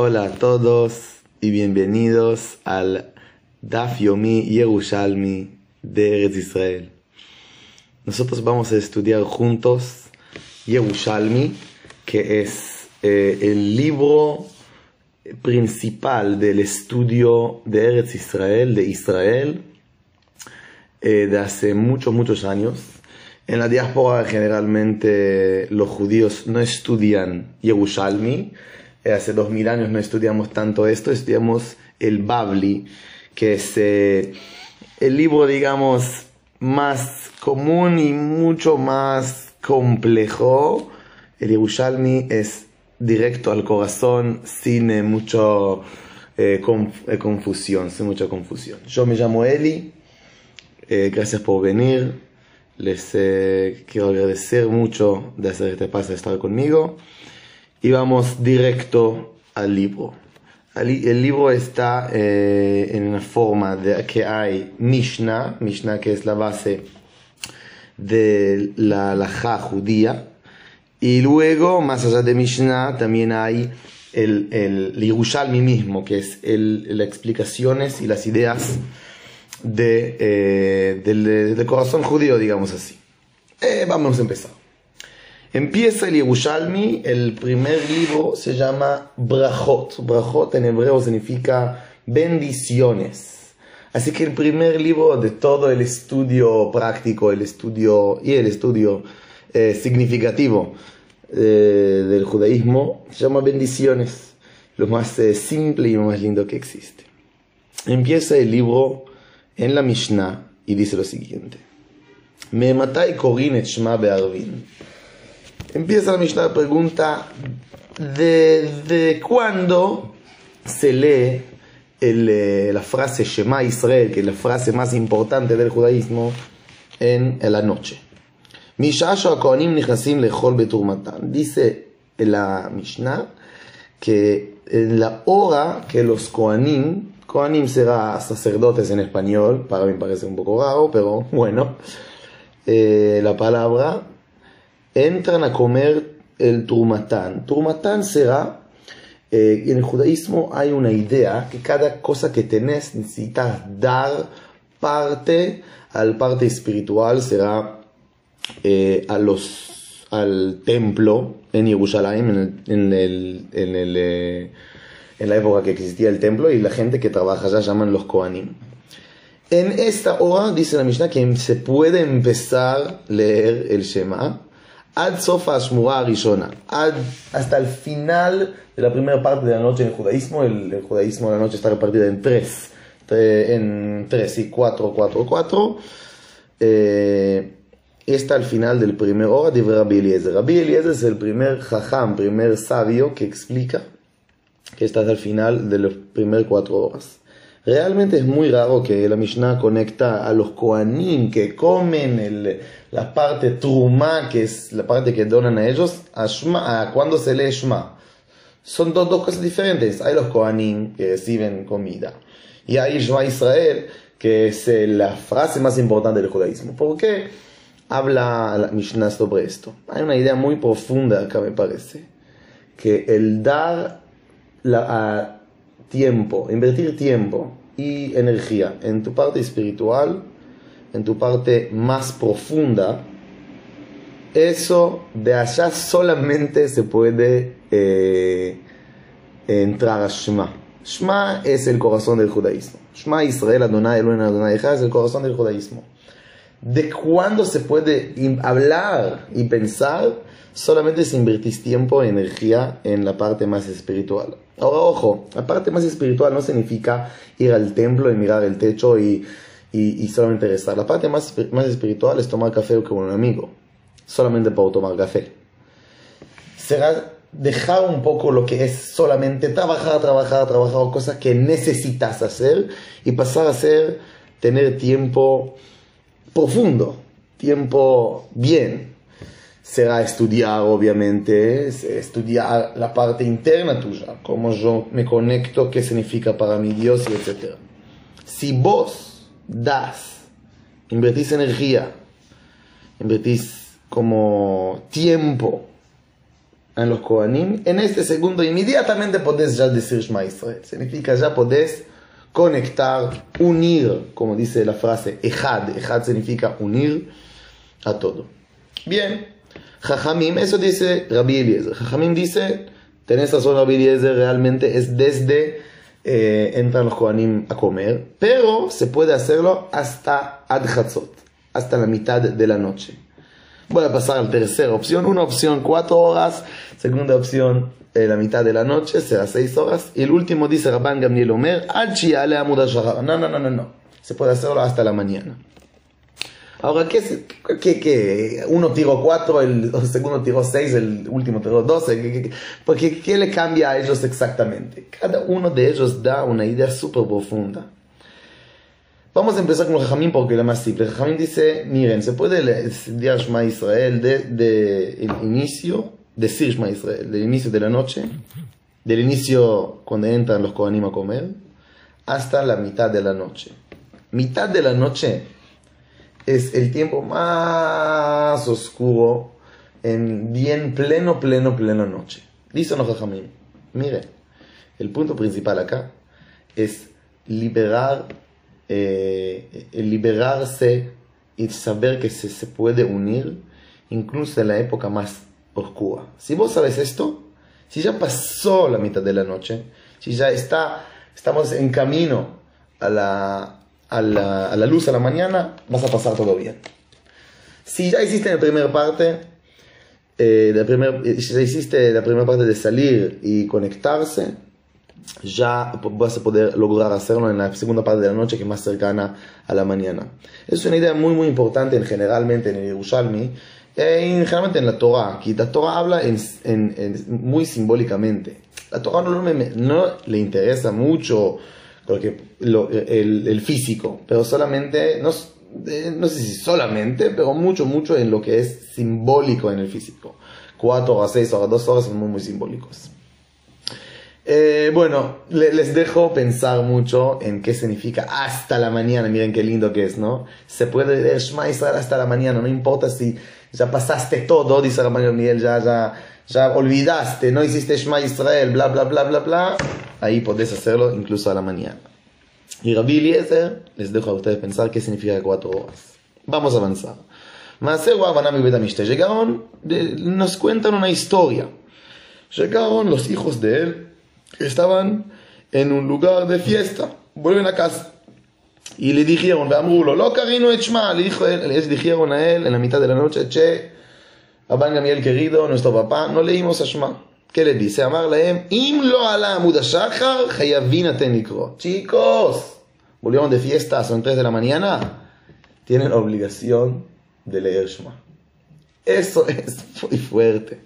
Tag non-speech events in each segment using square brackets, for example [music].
Hola a todos y bienvenidos al Daf Yomi Yerushalmi de Eretz Israel. Nosotros vamos a estudiar juntos Yerushalmi, que es eh, el libro principal del estudio de Eretz Israel, de Israel, eh, de hace muchos, muchos años. En la diáspora generalmente los judíos no estudian Yerushalmi, hace dos mil años no estudiamos tanto esto, estudiamos el Babli, que es eh, el libro, digamos, más común y mucho más complejo. El Yerushalmi es directo al corazón, sin eh, mucho confusión, sin mucha confusión. Yo me llamo Eli, gracias por venir, les quiero agradecer mucho de hacer este paso de estar conmigo y vamos directo al libro. El libro está eh, en una forma de que hay Mishnah, Mishnah que es la base de la halajá judía, y luego, más allá de Mishnah, también hay el, el Yerushalmi mismo, que es las explicaciones y las ideas de, eh, del, corazón judío, digamos así. Eh, vamos a empezar. Empieza el Yerushalmi, el primer libro se llama Brachot. Brachot en hebreo significa bendiciones. Así que el primer libro de todo el estudio práctico, el estudio y el estudio eh, significativo eh, del judaísmo se llama bendiciones, lo más eh, simple y lo más lindo que existe. Empieza el libro en la Mishnah y dice lo siguiente: Me matai korin et shma be'arvin. Empieza la Mishnah pregunta de, cuándo se lee eh, la frase Shema Israel, que es la frase más importante del judaísmo, en, la noche. Dice la Mishnah que en la hora que los Koanim, Koanim será sacerdotes en español, para mí parece un poco raro, pero bueno, eh, la palabra entran a comer el turmatán. Turmatán será, eh, en el judaísmo hay una idea que cada cosa que tenés necesitas dar parte al parte espiritual, será eh, a los, al templo en Jerusalén, en, el, en, el, eh, en la época que existía el templo, y la gente que trabaja allá llaman los Kohanim. En esta hora, dice la Mishnah, que se puede empezar a leer el Shema, Ad Sofa Rishona, hasta el final de la primera parte de la noche en el judaísmo. El, judaísmo de la noche está repartido en tres, en tres y cuatro, cuatro, cuatro. Eh, está al final del primer hora de Rabbi Eliezer. Rabbi Eliezer es el primer jajam, primer sabio que explica que está al final de las primeras cuatro horas. Realmente es muy raro que la Mishnah conecta a los Koanim que comen la parte Truma, que es la parte que donan a ellos, a, cuando se lee Shema. Son dos, dos cosas diferentes. Hay los Koanim que reciben comida. Y hay Shema Israel, que es eh, la frase más importante del judaísmo. ¿Por qué habla la Mishnah sobre esto? Hay una idea muy profunda acá, me parece. Que el dar la, tiempo, invertir tiempo y energía en tu parte espiritual, en tu parte más profunda, eso de allá solamente se puede eh, entrar a Shema. Shema es el corazón del judaísmo. Shema Israel, Adonai Elohim Adonai es el corazón del judaísmo. De cuándo se puede hablar y pensar solamente si invertís tiempo y energía en la parte más espiritual. Ahora, ojo, la parte más espiritual no significa ir al templo y mirar el techo y, y, solamente rezar. La parte más, más espiritual es tomar café con un amigo, solamente para tomar café. Será dejar un poco lo que es solamente trabajar, trabajar, trabajar, cosas que necesitas hacer y pasar a ser tener tiempo profundo, tiempo bien, será estudiar, obviamente, estudiar la parte interna tuya, cómo yo me conecto, qué significa para mi Dios y etc. Si vos das, invertís energía, invertís como tiempo en los Kohanim, en este segundo inmediatamente podés ya decir Shema Israel. Significa ya podés conectar, unir, como dice la frase Ejad. Ejad significa unir a todo. Bien, Jajamim, eso dice Rabbi Eliezer. Jajamim dice, tenés razón Rabbi Eliezer, realmente es desde eh, entran los Kohanim a comer, pero se puede hacerlo hasta Adhatzot, hasta la mitad de la noche. Voy a pasar a la tercera opción. Una opción cuatro horas, segunda opción eh, la mitad de la noche, será seis horas. Y el último dice Rabban Gamliel Omer, No, no, no, no, no. Se puede hacerlo hasta la mañana. Ahora, ¿qué, qué, qué? Uno tiró cuatro, el, segundo tiró seis, el último tiró doce. ¿Qué, porque, ¿qué le cambia a ellos exactamente? Cada uno de ellos da una idea súper profunda. Vamos a empezar con el Jajamín porque es más simple. Jajamín dice, miren, se puede decir Shema Israel desde de el inicio, decir Shema Israel, del inicio de la noche, del inicio cuando entran los Kohanim a comer, hasta la mitad de la noche. Mitad de la noche es el tiempo más oscuro en bien pleno, pleno, pleno noche. Dice no Jajamín, miren, el punto principal acá es liberar eh, liberarse y saber que se, se, puede unir incluso en la época más oscura. Si vos sabes esto, si ya pasó la mitad de la noche, si ya está, estamos en camino a la, a la, a la luz a la mañana, vas a pasar todo bien. Si ya hiciste la primera parte, eh, la primer, si ya hiciste la primera parte de salir y conectarse, ya vas a poder lograr hacerlo en la segunda parte de la noche que es más cercana a la mañana. Es una idea muy muy importante en, generalmente en el Yerushalmi eh, y generalmente en la Torah, que la Torah habla en, en, muy simbólicamente. La Torah no, no, le interesa mucho porque lo, el, el, físico, pero solamente, no, eh, no sé si solamente, pero mucho, mucho en lo que es simbólico en el físico. Cuatro horas, seis horas, dos horas son muy, muy simbólicos. Eh, bueno, les dejo pensar mucho en qué significa hasta la mañana. Miren qué lindo que es, ¿no? Se puede leer Shema Israel hasta la mañana. No importa si ya pasaste todo, dice Rabban Miguel, ya, ya, ya olvidaste, no hiciste Shema Israel, bla, bla, bla, bla, bla. Ahí podés hacerlo incluso a la mañana. Y Rabbi Eliezer, les dejo a ustedes pensar qué significa cuatro horas. Vamos a avanzar. Llegaron, nos cuentan una historia. Llegaron los hijos de él estaban en un lugar de fiesta, vuelven a casa. Y le dijeron, lo carino le dijo les dijeron a él en la mitad de la noche, che, Abban Gamiel querido, nuestro papá, no leímos a Shema. ¿Qué le dice? Amarle, im lo ala hayavina tenikro. Chicos, volvieron de fiesta, son 3 de la mañana, tienen obligación de leer Shema. Eso [laughs] es muy fuerte.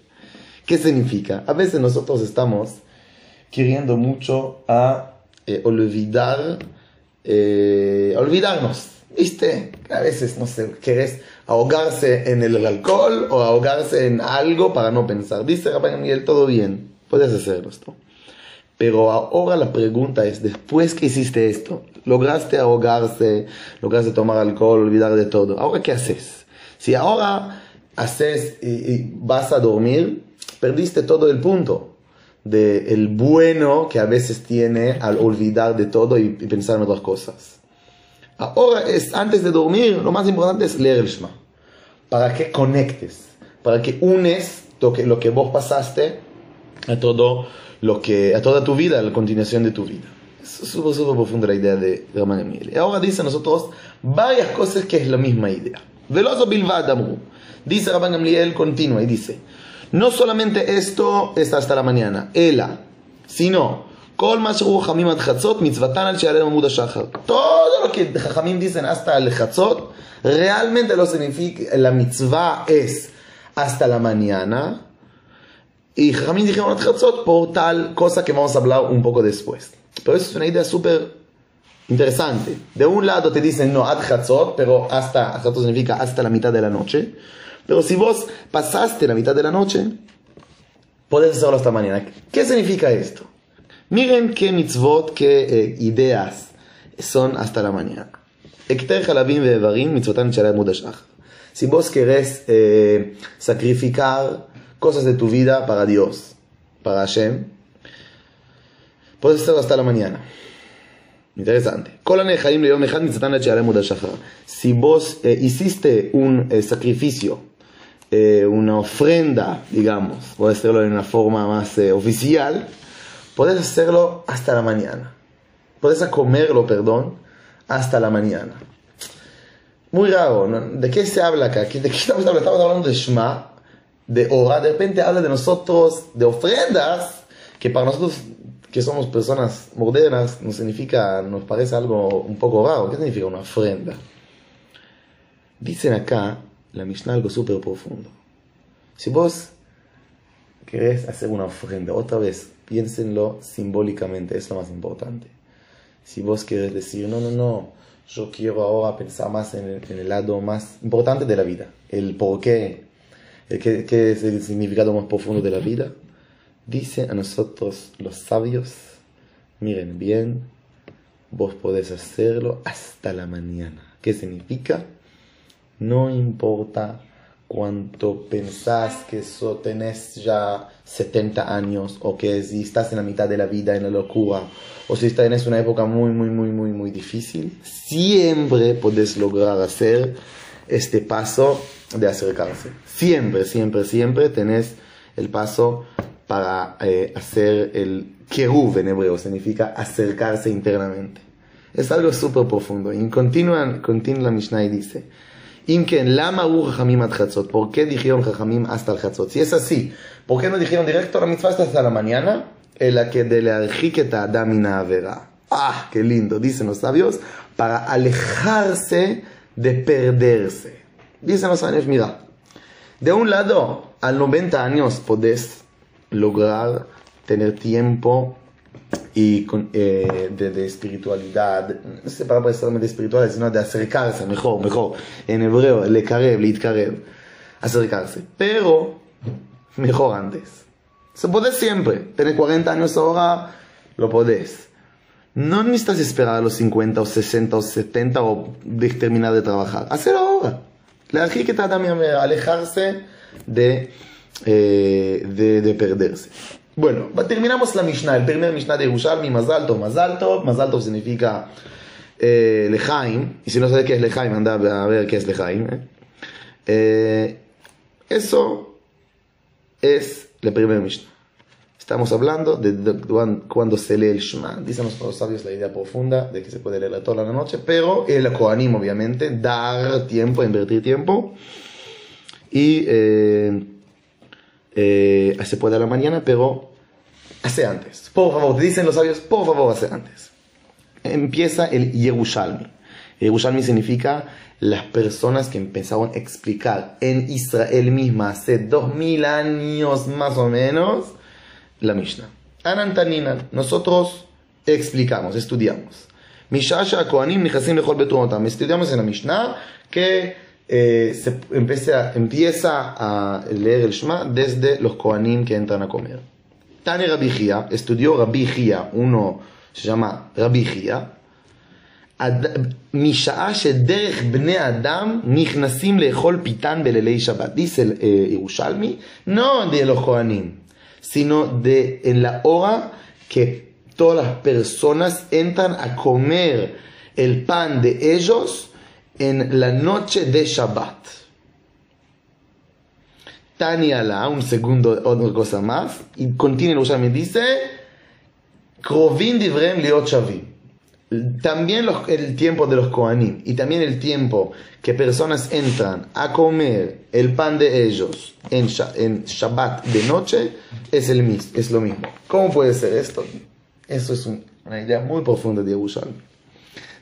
¿Qué significa? A veces nosotros estamos queriendo mucho a eh, olvidar, eh, olvidarnos. ¿Viste? A veces, no sé, querés ahogarse en el alcohol o ahogarse en algo para no pensar. Dice Rabbi Miguel, todo bien, puedes hacerlo esto. Pero ahora la pregunta es, después que hiciste esto, lograste ahogarse, lograste tomar alcohol, olvidar de todo, ¿ahora qué haces? Si ahora haces y vas a dormir, perdiste todo el punto del el bueno que a veces tiene al olvidar de todo y, pensar en otras cosas. Ahora es, antes de dormir, lo más importante es leer el Shema. Para que conectes, para que unes lo que, lo que vos pasaste a todo lo que, a toda tu vida, a la continuación de tu vida. Es súper, súper profunda la idea de Ramán Emil. Ahora dice a nosotros varias cosas que es la misma idea. Veloso Bilvad Dice Rabban Gamliel, continúa y dice, no solamente esto es hasta la mañana, ela, sino, todo lo que Jajamim dicen hasta el Chatzot, realmente lo significa, la mitzvah es hasta la mañana. Y Jajamim dijeron por tal cosa que vamos a hablar un poco después. Pero eso es una idea súper interesante. De un lado te dicen no, ad Chatzot, pero hasta, significa hasta la mitad de la noche. Pero si vos pasaste la mitad de la noche, podés hacerlo hasta mañana. ¿Qué significa esto? Miren qué mitzvot, qué eh, ideas son hasta la mañana. Si vos querés eh, sacrificar cosas de tu vida para Dios, para Hashem, puedes hacerlo hasta la mañana. Interesante. Si vos eh, hiciste un eh, sacrificio, eh, una ofrenda, digamos, puedes hacerlo de una forma más oficial, puedes hacerlo hasta la mañana. Puedes comerlo, perdón, hasta la mañana. Muy raro, ¿de qué se habla acá? ¿De qué estamos hablando? Estamos hablando de Shema, de Ora, de repente habla de nosotros, de ofrendas, que para nosotros que somos personas modernas, nos significa, nos parece algo un poco raro. ¿Qué significa una ofrenda? Dicen acá, la Mishnah, algo súper profundo. Si vos querés hacer una ofrenda, otra vez, piénsenlo simbólicamente, es lo más importante. Si vos querés decir, no, no, no, yo quiero ahora pensar más en el, lado más importante de la vida, el por qué, el qué, qué es el significado más profundo de la vida, Dice a nosotros los sabios, miren bien, vos podés hacerlo hasta la mañana. ¿Qué significa? No importa cuánto pensás que eso tenés ya 70 años o que si estás en la mitad de la vida en la locura o si en una época muy, muy, muy, muy, muy difícil, siempre podés lograr hacer este paso de acercarse. Siempre, siempre, siempre tenés el paso para eh, hacer el keruv en hebreo, significa acercarse internamente. Es algo súper profundo. Y continúa, continúa la Mishnah y dice, ¿por qué dijeron Jajamim hasta el Chatzot? Si es así, ¿por qué no dijeron directo la mitzvah hasta la mañana? En la que de la damina vera. Ah, qué lindo, dicen los sabios, para alejarse de perderse. Dicen los sabios, mira, de un lado, a 90 años podés lograr tener tiempo y eh, de, espiritualidad, no sé para solamente espiritual, sino de acercarse mejor, mejor. En hebreo, le carev, le acercarse. Pero, mejor antes. Se puede siempre. Tener 40 años ahora, lo podés. No necesitas esperar a los 50 o 60 o 70 o terminar de trabajar. Hacerlo ahora. Alejarse de eh, de, perderse. Bueno, terminamos la Mishnah, el primer Mishnah de Yerushalmi, Mazal Tov, Mazal Tov, Mazal Tov significa eh, y si no sabes qué es Lejaim, anda a ver qué es Lejaim. ¿eh? Eh, eso es el primer Mishnah. Estamos hablando de, cuando se lee el Shema. Dicen los sabios la idea profunda de que se puede leer toda la noche, pero el Kohanim, obviamente, dar tiempo, invertir tiempo. Y eh, eh, se la mañana, pero hace antes. Por favor, dicen los sabios, por favor, hace antes. Empieza el Yerushalmi. Yerushalmi significa las personas que empezaron a explicar en Israel misma hace dos mil años más o menos la Mishnah. Anantaninan, nosotros explicamos, estudiamos. Mishasha Kohanim Estudiamos en la Mishnah que eh, se empieza, empieza a leer el Shema desde los Kohanim que entran a comer. Tani Rabijía, estudió Rabijía, uno se llama Rabijía, משעה שדרך בני אדם נכנסים לאכול פיתן בלילי שבת. Dice el eh, Yerushalmi, no de los Kohanim, sino de en la hora que todas las personas entran a comer el pan de ellos en la noche de Shabbat. Tania la, un segundo, otra cosa más, y continúa me dice, Krovin divrem liot shavim. También el tiempo de los Kohanim y también el tiempo que personas entran a comer el pan de ellos en, en Shabbat de noche es, el, mismo, es lo mismo. ¿Cómo puede ser esto? Eso es una idea muy profunda de Yerushalmi.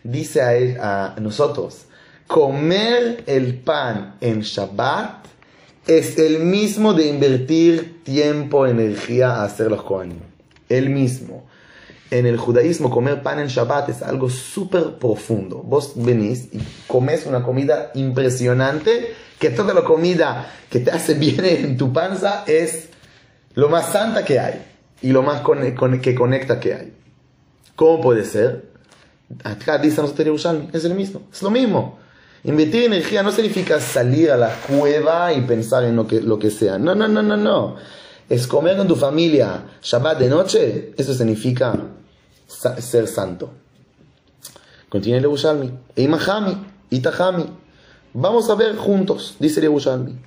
Dice a, a nosotros, comer el pan en Shabbat es el mismo de invertir tiempo, energía a hacer los Kohanim. El mismo. En el judaísmo comer pan en Shabbat es algo súper profundo. Vos venís y comes una comida impresionante, que toda la comida que te hace bien en tu panza es lo más santa que hay y lo más que conecta que hay. ¿Cómo puede ser? Acá dice nosotros es el mismo, es lo mismo. Invertir energía no significa salir a la cueva y pensar en lo que, lo que sea. No, no, no, no, no. Es comer con tu familia Shabbat de noche. Eso significa ser santo. Contiene el Yerushalmi. Eimahami, Itahami. Vamos a ver juntos, dice el Yerushalmi.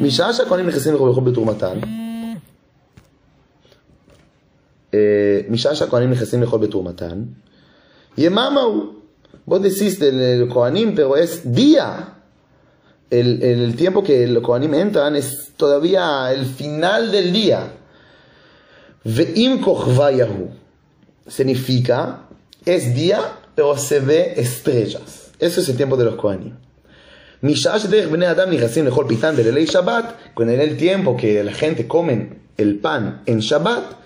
Mishasha konim nechesim lechobechot beturmatan. Eh, Mishasha konim nechesim lechol beturmatan. Yemamahu. Vos decís del Kohanim, pero es día. El, el, tiempo que los Kohanim entran es todavía el final del día. Ve'im kochvayahu significa es día, pero se ve estrellas. Eso es el tiempo de los Kohanim. Con el tiempo que la gente come el pan en Shabbat,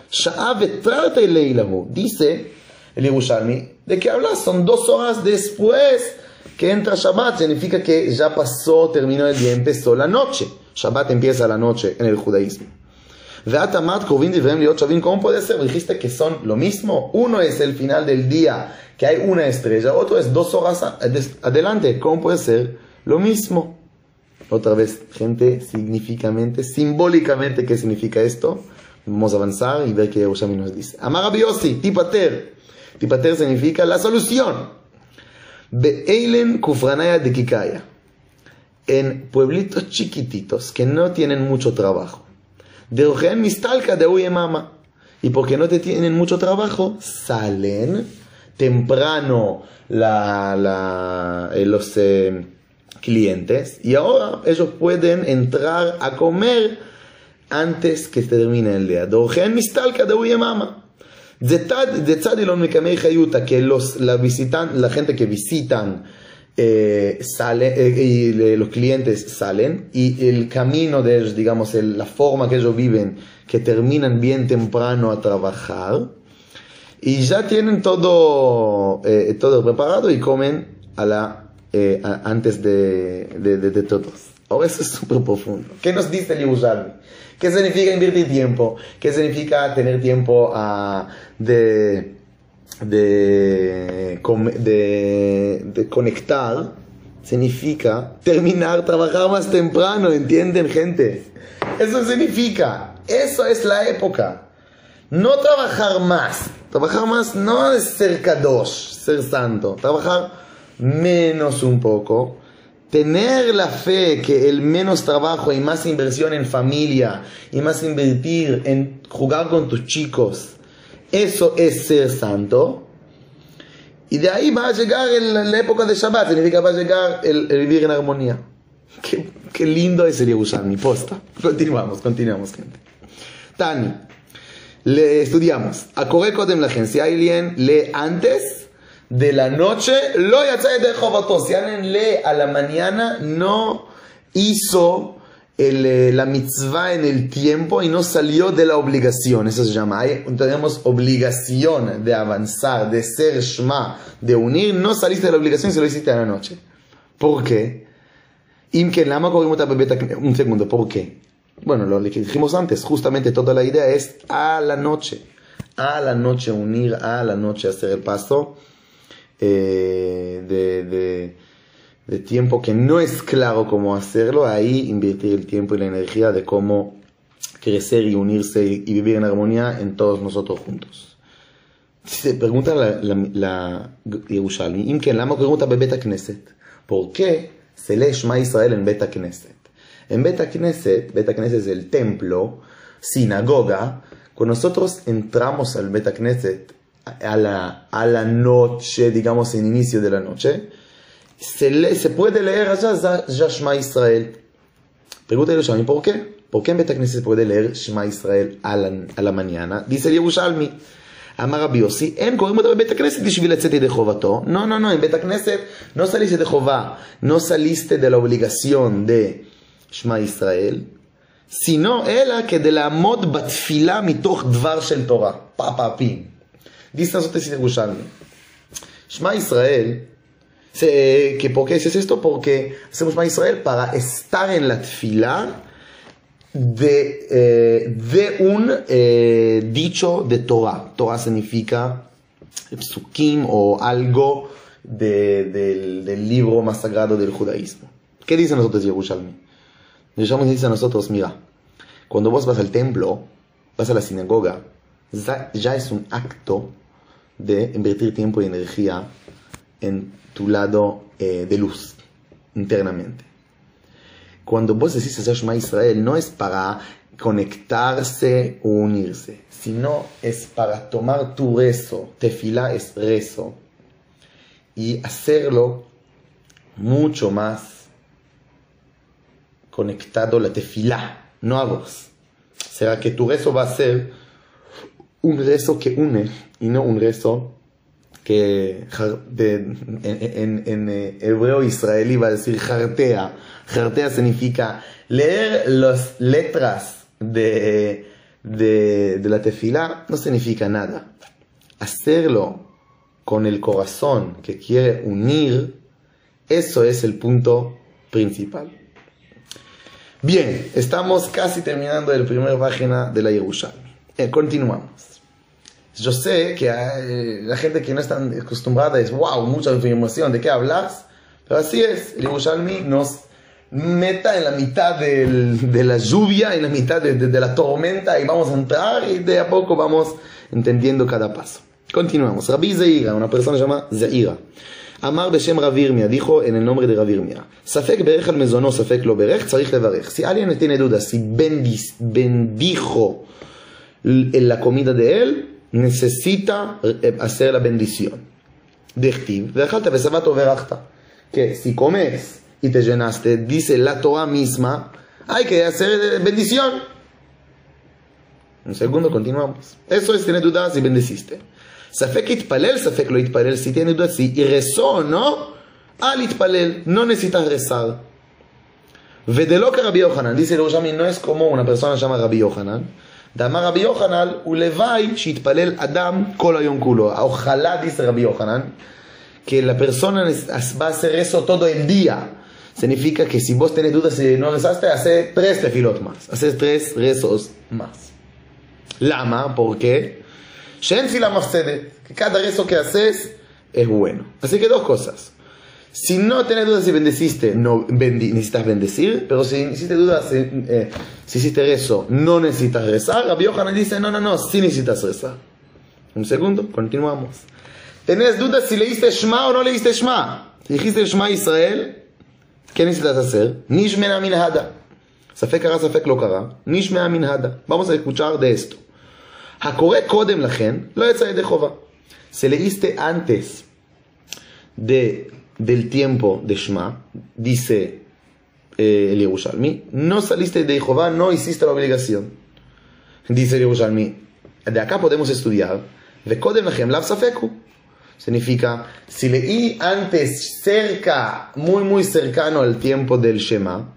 dice el Yerushalmi, ¿de qué hablas? Son dos horas después que entra Shabbat, significa que ya pasó, terminó el día, empezó la noche. Shabbat empieza la noche en el judaísmo. ¿Cómo puede ser? Dijiste que son lo mismo. Uno es el final del día, que hay una estrella, otro es dos horas adelante. ¿Cómo puede ser lo mismo? Otra vez, gente, significamente, simbólicamente, ¿qué significa esto? Vamos a avanzar y ver qué Yerushalmi nos dice. Amar Tipater. Tipater significa la solución. Be'eilen Kufranaya de Kikaya. En pueblitos chiquititos que no tienen mucho trabajo. De Ojen Mistalka de Uyemama. Y porque no te tienen mucho trabajo, salen temprano la, la, eh, los eh, clientes y ahora ellos pueden entrar a comer antes que termine el día. De Ojen Mistalka de Uyemama que los, la, visitan, la gente que visitan eh, sale, eh, y los clientes salen, y el camino de ellos, digamos, el, la forma que ellos viven, que terminan bien temprano a trabajar, y ya tienen todo, eh, todo preparado y comen a la, eh, a, antes de, de, de, de todos. Ahora eso es súper profundo. ¿Qué nos dice el? ¿Qué significa invertir tiempo? ¿Qué significa tener tiempo uh, de, de, de, de, conectar? Significa terminar, trabajar más temprano, ¿entienden gente? Eso significa, eso es la época. No trabajar más. Trabajar más no es ser kadosh, ser santo. Trabajar menos un poco tener la fe que el menos trabajo y más inversión en familia y más invertir en jugar con tus chicos, eso es ser santo. Y de ahí va a llegar el, la época de Shabbat, significa va a llegar el, el vivir en armonía. Qué, qué, lindo es el mi posta. [laughs] Continuamos, continuamos, gente. Tani, le estudiamos. A Kodem la agencia, alguien lee antes de la noche, lo de Si alguien lee a la mañana, no hizo el, eh, la mitzvah en el tiempo y no salió de la obligación. Eso se llama. Tenemos obligación de avanzar, de ser shma, de unir. No saliste de la obligación si lo hiciste a la noche. ¿Por qué? Un segundo, ¿por qué? Bueno, lo que dijimos antes, justamente toda la idea es a la noche. A la noche unir, a la noche hacer el paso eh, de, de, tiempo que no es claro cómo hacerlo, ahí invertir el tiempo y la energía de cómo crecer y unirse y, vivir en armonía en todos nosotros juntos. Se pregunta la, la, Yerushalmi, pregunta Beta Knesset, ¿por qué se lee Shema Israel en Beta Knesset? En Beta Knesset, Beta Knesset es el templo, sinagoga, cuando nosotros entramos al Beta Knesset, a la, a la noche, digamos, en inicio de la noche, se, le, se puede leer allá Shema Israel. Pregúntale a ¿por qué? ¿Por qué en Betacneset se puede leer Shema Israel a la, a la mañana? Dice el Yerushalmi. אמר רבי יוסי, הם קוראים אותה בבית הכנסת בשביל לצאת ידי חובתו. No, no, en בית הכנסת no saliste de חובה, saliste de la obligación de שמע ישראל, sino אלא כדי לעמוד בתפילה מתוך דבר של תורה. Dicen las otras Yerushalmi. Shema Israel, se, que ¿por qué es esto? Porque hacemos Shema Israel para estar en la tefilá de, eh, de un eh, dicho de Torah. Torah significa psukim o algo del, del, libro más sagrado del judaísmo. ¿Qué dicen nosotros Yerushalmi? Yerushalmi dice a nosotros, mira, cuando vos vas al templo, vas a la sinagoga, ya es un acto de invertir tiempo y energía en tu lado eh, de luz, internamente. Cuando vos decís hacer Shema Israel, no es para conectarse o unirse, sino es para tomar tu rezo. Tefilá es rezo. Y hacerlo mucho más conectado a la tefilá, no a vos. Será que tu rezo va a ser un rezo que une y no un rezo que de- en, en- en, eh, hebreo israelí va a decir jartea. Jartea significa leer las letras de, de, de la tefilá no significa nada. Hacerlo con el corazón que quiere unir, eso es el punto principal. Bien, estamos casi terminando la primera página de la Yerushalmi. Eh, continuamos. Yo sé que eh, la gente que no está acostumbrada es, wow, mucha información, ¿de qué hablas? Pero así es, el Yerushalmi nos meta en la mitad del- de la lluvia, en la mitad de, de- de la tormenta y vamos a entrar y de a poco vamos entendiendo cada paso. Continuamos. Rabbi Zeira, una persona se llama Zeira. Amar Beshem Ravirmia, dijo en el nombre de Ravirmia. Safek berech al mezono, safek lo berech, tzarich levarech. Si alguien tiene dudas, si bendis- bendijo la comida de él, necesita eh, hacer la bendición. Que si comes y te llenaste, dice la Torah misma, hay que hacer eh, bendición. Un segundo, continuamos. Eso es tener dudas si bendeciste. Safek itpalel, safek lo itpalel, si tiene dudas si y rezó no, al itpalel, no necesitas rezar. Vedelo que Rabbi Yohanan, dice el Yerushalmi, no es como una persona llama Rabbi Yohanan. Dama Rabbi Yohanan, ulevai shitpalel adam kol hayom kulo. Ojalá, dice Rabbi Yohanan, que la persona va a hacer eso todo el día. Significa que si vos tenés dudas y no rezaste, hace tres tefilot más. Haces tres rezos más. Lama, ¿por qué? Que cada rezo que haces es bueno. Así que dos cosas. Si no tenés dudas si bendeciste, no bendi- necesitas bendecir, pero si hiciste dudas, si, eh, si hiciste rezo, no necesitas rezar. Rabbi Yohanan dice, no, no, no, sí necesitas rezar. Un segundo, continuamos. ¿Tenés dudas si leíste Shema o no leíste Shema? Si dijiste Shema Israel, ¿qué necesitas hacer? Nishmena min hada. Safek kara, safek lo kara. Nishmena min hada. Vamos a escuchar de esto. הקורא קודם לכן לא יצא ידי חובה. Se leíste antes de, del tiempo de Shema, dice eh, el Yerushalmi, no saliste de Jehová, no hiciste la obligación. Dice el Yerushalmi, de acá podemos estudiar, significa, si leí antes cerca, muy muy cercano al tiempo del Shema,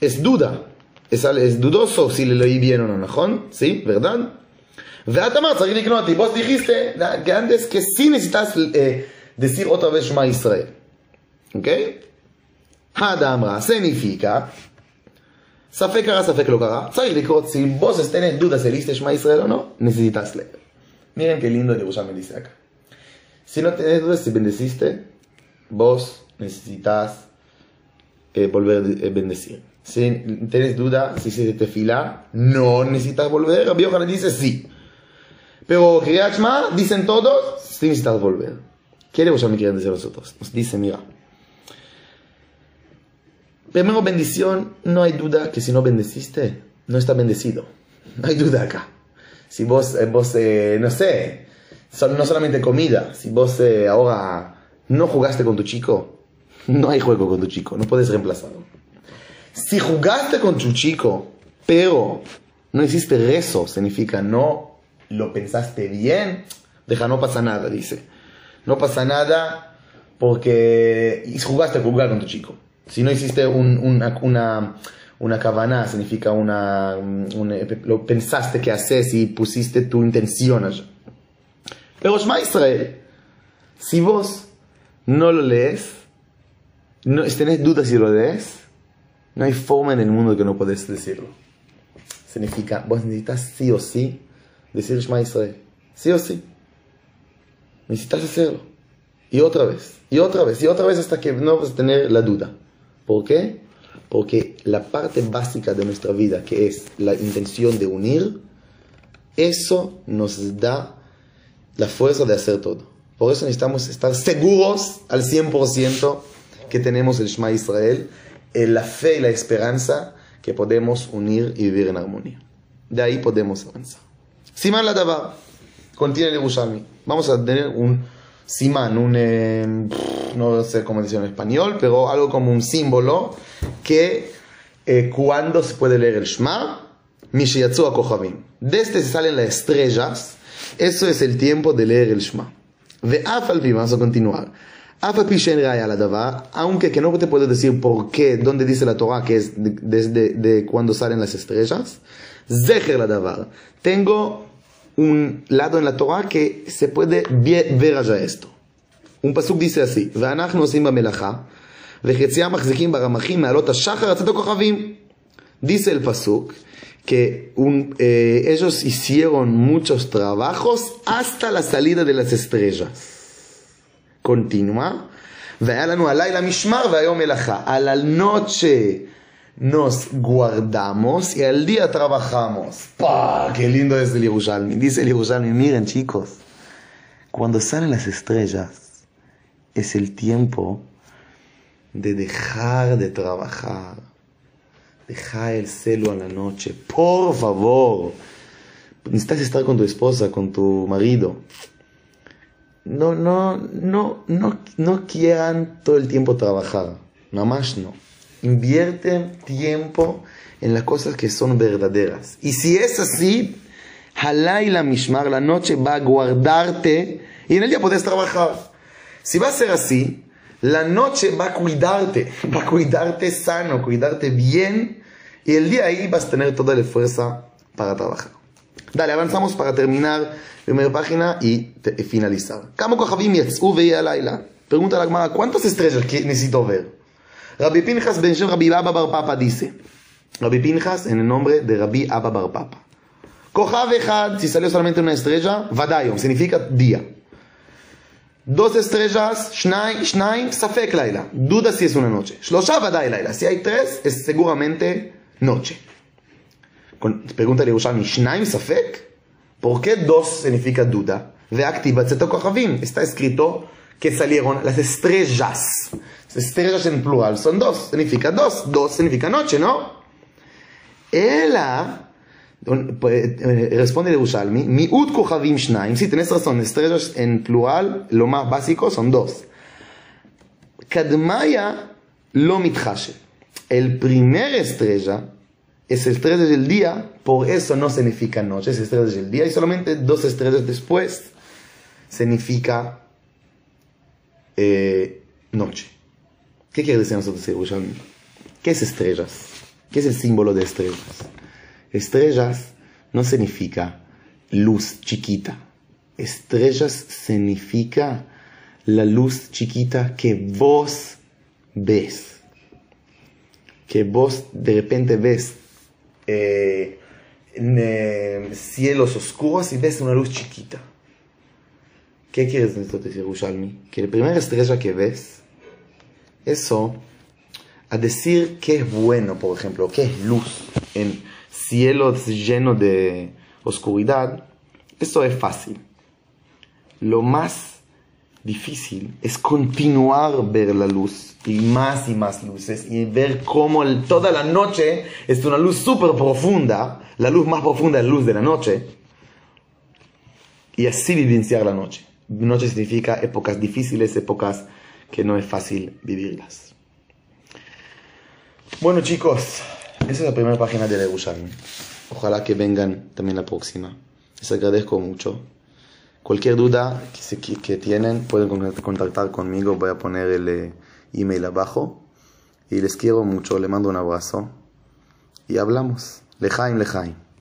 es duda, es, es dudoso si le leí bien o no, ¿Sí? ¿Verdad? Vos dijiste que antes que sí necesitas... Eh, decir otra vez Shema Israel. ¿Ok? Hadamra significa, Safek hará, Safek lo hará. Si vos tenés dudas si leíste Shema Israel o no, necesitas leer. Miren qué lindo el me dice acá. Si no tenés dudas si bendeciste, vos necesitas eh, volver a eh, bendecir. Si tenés duda si se te fila, no necesitas volver. Rabbi Yohanan dice sí. Pero Kriyat dicen todos, sí necesitas volver. ¿Qué Yerushalmi decir nosotros? Nos dice, mira. Primero bendición, no hay duda que si no bendeciste, no está bendecido. No hay duda acá. Si vos, eh, vos eh, no sé, no solamente comida, si vos eh, ahora no jugaste con tu chico, [laughs] no hay juego con tu chico, no puedes reemplazarlo. Si jugaste con tu chico, pero no hiciste rezo, significa no lo pensaste bien, deja, no pasa nada, dice. No pasa nada porque jugaste a jugar con tu chico. Si no hiciste un- una, una, una cabana, significa una, un- lo pensaste que haces y pusiste tu intención allá. Pero Shema Israel, si vos no lo lees, no, si tenés dudas si lo lees, no hay forma en el mundo que no podés decirlo. Significa, vos necesitas sí o sí decir Shema Israel. Sí o sí. Necesitas hacerlo. y otra vez, y otra vez, y otra vez hasta que no vas a tener la duda. ¿Por qué? Porque la parte básica de nuestra vida, que es la intención de unir, eso nos da la fuerza de hacer todo. Por eso necesitamos estar seguros al 100% que tenemos el Shema Israel, la fe y la esperanza que podemos unir y vivir en armonía. De ahí podemos avanzar. Siman la Dabar, contiene el Yerushalmi. Vamos a tener un Siman, un, eh, no sé cómo decirlo en español, pero algo como un símbolo que eh, cuando se puede leer el Shema, Mishiyatsu Kochavim. Desde se salen las estrellas, eso es el tiempo de leer el Shema. Vamos a continuar. Aunque que no te puedo decir por qué, dónde dice la Torah que es desde de, cuando salen las estrellas. Zecher la davar. Tengo un lado en la Torah que se puede ver allá esto. Un pasuk dice así, ואנחנו עושים במלאכה, וחציים מחזיקים ברמחים מעלות השחר הצאת הכוכבים. Dice el pasuk que un, eh, ellos hicieron muchos trabajos hasta la salida de las estrellas. Continúa. והיה לנו הלילה משמר והיום מלאכה. A la noche nos guardamos y al día trabajamos. ¡Pah! ¡Qué lindo es el Yerushalmi! Dice el Yerushalmi, miren chicos, cuando salen las estrellas es el tiempo de dejar de trabajar. Dejar el celo a la noche. Por favor. Necesitas estar con tu esposa, con tu marido. No, no, no, no, no quieran todo el tiempo trabajar. Nada más no invierten tiempo en las cosas que son verdaderas. Y si es así, Halay la Mishmar, la noche va a guardarte y en el día puedes trabajar. Si va a ser así, la noche va a cuidarte, [laughs] va a cuidarte sano, cuidarte bien y el día ahí vas a tener toda la fuerza para trabajar. Dale, avanzamos para terminar primera página y finalizar. Pregunta a la ¿cuántas estrellas necesito ver? Rabbi Pinjas ben Shem Rabbi Abba Bar Papa dice, Rabbi Pinjas en el nombre de Rabbi Abba Bar Papa. Echad, si salió solamente una estrella, Vadayom, significa día. Dos estrellas, Shnaim, Shnaim, Safek Laila. Duda si es una noche. Shlosha Vaday Laila. Si hay tres, es seguramente noche. Pregunta de Yerushalmi, Shnaim Safek? ¿Por qué dos significa duda? Está escrito que salieron las estrellas. Estrellas en plural son dos, significa dos. Dos significa noche, ¿no? Ella, pues, eh, responde de Ushalmi, mi ut kuchavim shnaim, si tenés razón, estrellas en plural, lo más básico son dos. Kadmaya lo mitchashe. El primer estrella es estrella del día, por eso no significa noche, es estrella del día, y solamente dos estrellas después significa eh, noche. ¿Qué quiere decir nosotros? ¿Qué es estrellas? ¿Qué es el símbolo de estrellas? Estrellas no significa luz chiquita. Estrellas significa la luz chiquita que vos ves. Que vos de repente ves eh, en, eh, cielos oscuros y ves una luz chiquita. ¿Qué quiere decir Yerushalmi? Que la primera estrella que ves eso, a decir que es bueno, por ejemplo, que es luz en cielos llenos de oscuridad, eso es fácil. Lo más difícil es continuar ver la luz y más y más luces y ver cómo toda la noche es una luz súper profunda, la luz más profunda es la luz de la noche, y así vivenciar la noche. Noche significa épocas difíciles, épocas que no es fácil vivirlas. Bueno chicos, esa es la primera página de Yerushalmi. Ojalá que vengan también la próxima. Les agradezco mucho. Cualquier duda que, que tienen pueden contactar conmigo. Voy a poner el eh, email abajo. Y les quiero mucho. Les mando un abrazo. Y hablamos. Lejaim, lejaim.